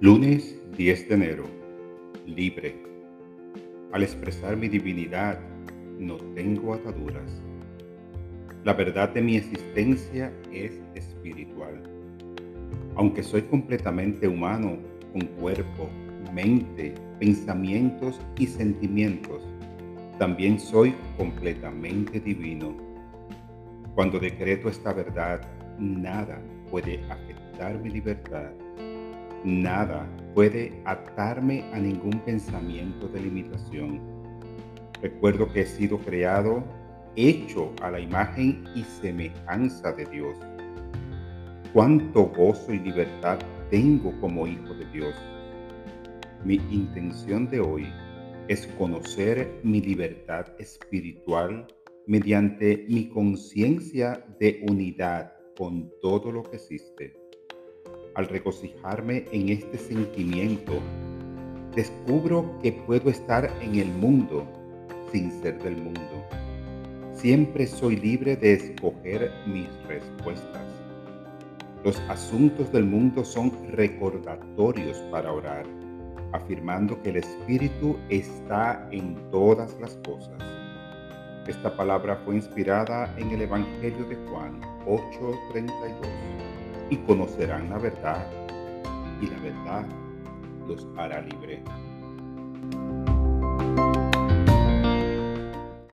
Lunes 10 de enero. Libre. Al expresar mi divinidad, no tengo ataduras. La verdad de mi existencia es espiritual. Aunque soy completamente humano, con cuerpo, mente, pensamientos y sentimientos, también soy completamente divino. Cuando decreto esta verdad, nada puede afectar mi libertad Nada puede atarme a ningún pensamiento de limitación. Recuerdo que he sido creado, hecho a la imagen y semejanza de Dios. Cuánto gozo y libertad tengo como hijo de Dios. Mi intención de hoy es conocer mi libertad espiritual mediante mi conciencia de unidad con todo lo que existe al regocijarme en este sentimiento, descubro que puedo estar en el mundo sin ser del mundo. Siempre soy libre de escoger mis respuestas. Los asuntos del mundo son recordatorios para orar, afirmando que el Espíritu está en todas las cosas. Esta palabra fue inspirada en el Evangelio de Juan 8:32 y conocerán la verdad, y la verdad los hará libre.